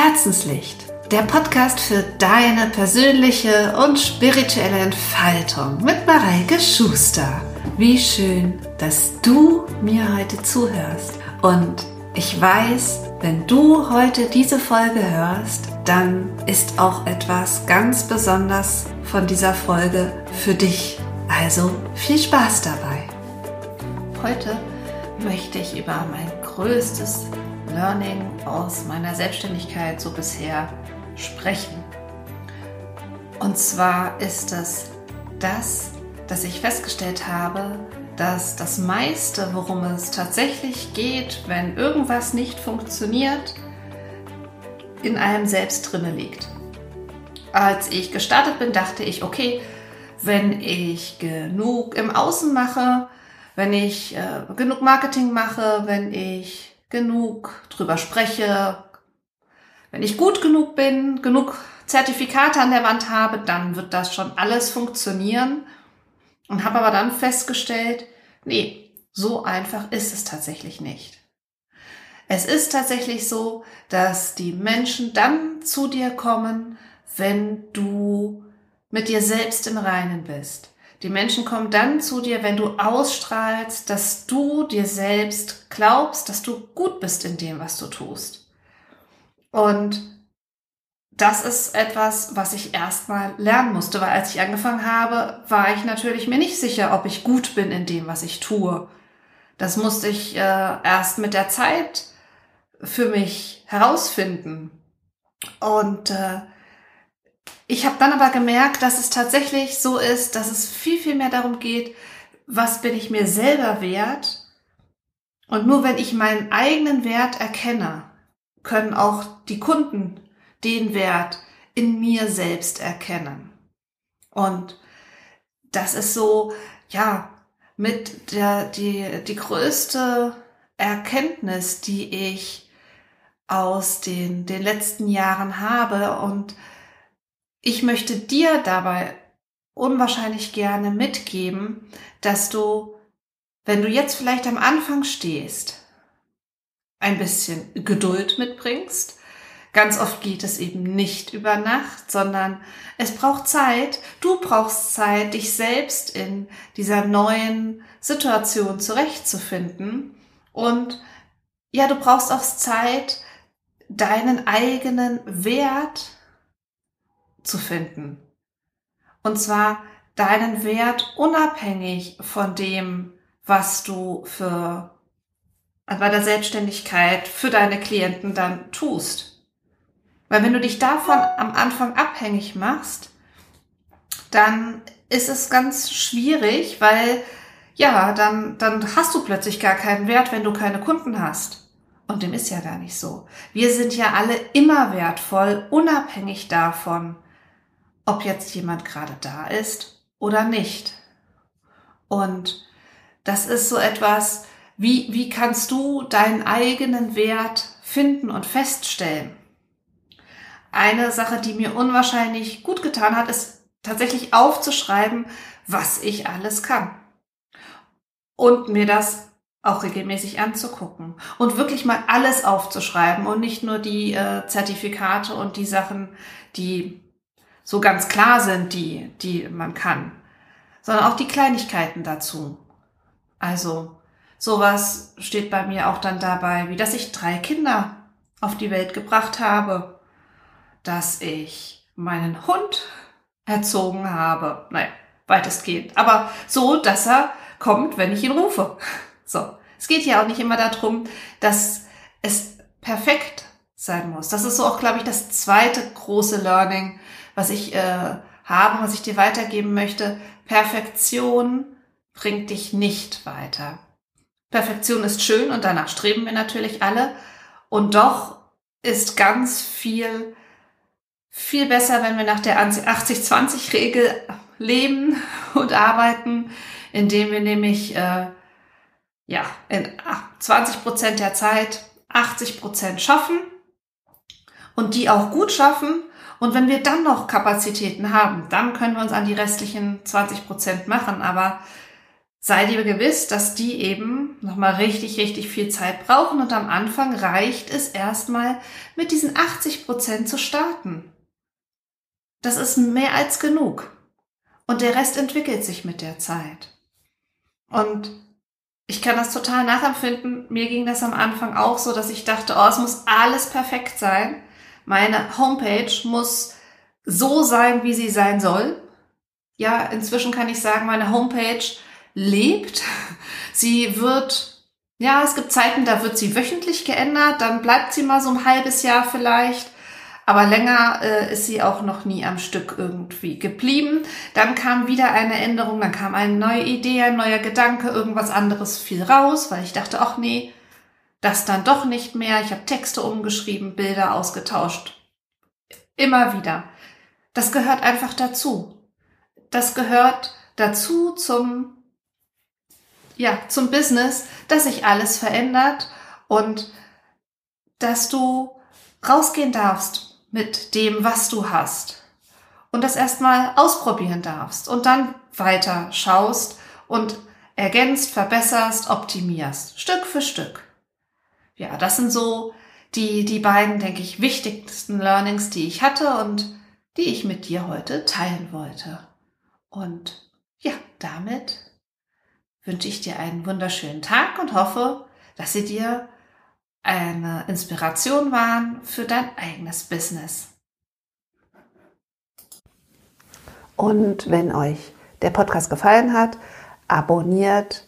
Herzenslicht, der Podcast für deine persönliche und spirituelle Entfaltung mit Mareike Schuster. Wie schön, dass du mir heute zuhörst. Und ich weiß, wenn du heute diese Folge hörst, dann ist auch etwas ganz besonders von dieser Folge für dich. Also viel Spaß dabei. Heute möchte ich über mein größtes Learning aus meiner Selbstständigkeit so bisher sprechen. Und zwar ist es das, dass ich festgestellt habe, dass das meiste, worum es tatsächlich geht, wenn irgendwas nicht funktioniert, in einem selbst drinne liegt. Als ich gestartet bin, dachte ich, okay, wenn ich genug im Außen mache, wenn ich äh, genug Marketing mache, wenn ich genug drüber spreche, wenn ich gut genug bin, genug Zertifikate an der Wand habe, dann wird das schon alles funktionieren. Und habe aber dann festgestellt, nee, so einfach ist es tatsächlich nicht. Es ist tatsächlich so, dass die Menschen dann zu dir kommen, wenn du mit dir selbst im Reinen bist. Die Menschen kommen dann zu dir, wenn du ausstrahlst, dass du dir selbst glaubst, dass du gut bist in dem, was du tust. Und das ist etwas, was ich erstmal lernen musste, weil als ich angefangen habe, war ich natürlich mir nicht sicher, ob ich gut bin in dem, was ich tue. Das musste ich äh, erst mit der Zeit für mich herausfinden. Und äh, ich habe dann aber gemerkt, dass es tatsächlich so ist, dass es viel, viel mehr darum geht, was bin ich mir selber wert. Und nur wenn ich meinen eigenen Wert erkenne, können auch die Kunden den Wert in mir selbst erkennen. Und das ist so, ja, mit der, die, die größte Erkenntnis, die ich aus den, den letzten Jahren habe und ich möchte dir dabei unwahrscheinlich gerne mitgeben, dass du, wenn du jetzt vielleicht am Anfang stehst, ein bisschen Geduld mitbringst. Ganz oft geht es eben nicht über Nacht, sondern es braucht Zeit. Du brauchst Zeit, dich selbst in dieser neuen Situation zurechtzufinden. Und ja, du brauchst auch Zeit, deinen eigenen Wert zu finden. Und zwar deinen Wert unabhängig von dem, was du für bei der Selbstständigkeit für deine Klienten dann tust. Weil wenn du dich davon am Anfang abhängig machst, dann ist es ganz schwierig, weil ja, dann, dann hast du plötzlich gar keinen Wert, wenn du keine Kunden hast. Und dem ist ja gar nicht so. Wir sind ja alle immer wertvoll, unabhängig davon, ob jetzt jemand gerade da ist oder nicht. Und das ist so etwas, wie, wie kannst du deinen eigenen Wert finden und feststellen? Eine Sache, die mir unwahrscheinlich gut getan hat, ist tatsächlich aufzuschreiben, was ich alles kann. Und mir das auch regelmäßig anzugucken und wirklich mal alles aufzuschreiben und nicht nur die äh, Zertifikate und die Sachen, die so ganz klar sind, die, die man kann, sondern auch die Kleinigkeiten dazu. Also sowas steht bei mir auch dann dabei, wie dass ich drei Kinder auf die Welt gebracht habe, dass ich meinen Hund erzogen habe, naja, weitestgehend, aber so, dass er kommt, wenn ich ihn rufe. So, es geht ja auch nicht immer darum, dass es perfekt sein muss. Das ist so auch, glaube ich, das zweite große Learning, was ich äh, habe, was ich dir weitergeben möchte. Perfektion bringt dich nicht weiter. Perfektion ist schön und danach streben wir natürlich alle. Und doch ist ganz viel, viel besser, wenn wir nach der 80-20-Regel leben und arbeiten, indem wir nämlich äh, ja, in 20 Prozent der Zeit 80 Prozent schaffen und die auch gut schaffen und wenn wir dann noch Kapazitäten haben, dann können wir uns an die restlichen 20 Prozent machen. Aber sei dir gewiss, dass die eben nochmal richtig, richtig viel Zeit brauchen und am Anfang reicht es erstmal mit diesen 80 Prozent zu starten. Das ist mehr als genug. Und der Rest entwickelt sich mit der Zeit. Und ich kann das total nachempfinden. Mir ging das am Anfang auch so, dass ich dachte, oh, es muss alles perfekt sein. Meine Homepage muss so sein, wie sie sein soll. Ja, inzwischen kann ich sagen, meine Homepage lebt. Sie wird, ja, es gibt Zeiten, da wird sie wöchentlich geändert, dann bleibt sie mal so ein halbes Jahr vielleicht. Aber länger äh, ist sie auch noch nie am Stück irgendwie geblieben. Dann kam wieder eine Änderung, dann kam eine neue Idee, ein neuer Gedanke, irgendwas anderes fiel raus, weil ich dachte, ach nee, das dann doch nicht mehr. Ich habe Texte umgeschrieben, Bilder ausgetauscht. Immer wieder. Das gehört einfach dazu. Das gehört dazu zum ja, zum Business, dass sich alles verändert und dass du rausgehen darfst mit dem, was du hast und das erstmal ausprobieren darfst und dann weiter schaust und ergänzt, verbesserst, optimierst, Stück für Stück. Ja, das sind so die, die beiden, denke ich, wichtigsten Learnings, die ich hatte und die ich mit dir heute teilen wollte. Und ja, damit wünsche ich dir einen wunderschönen Tag und hoffe, dass sie dir eine Inspiration waren für dein eigenes Business. Und wenn euch der Podcast gefallen hat, abonniert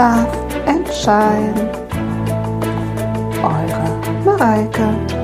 Love and Shine. Eure Mareike.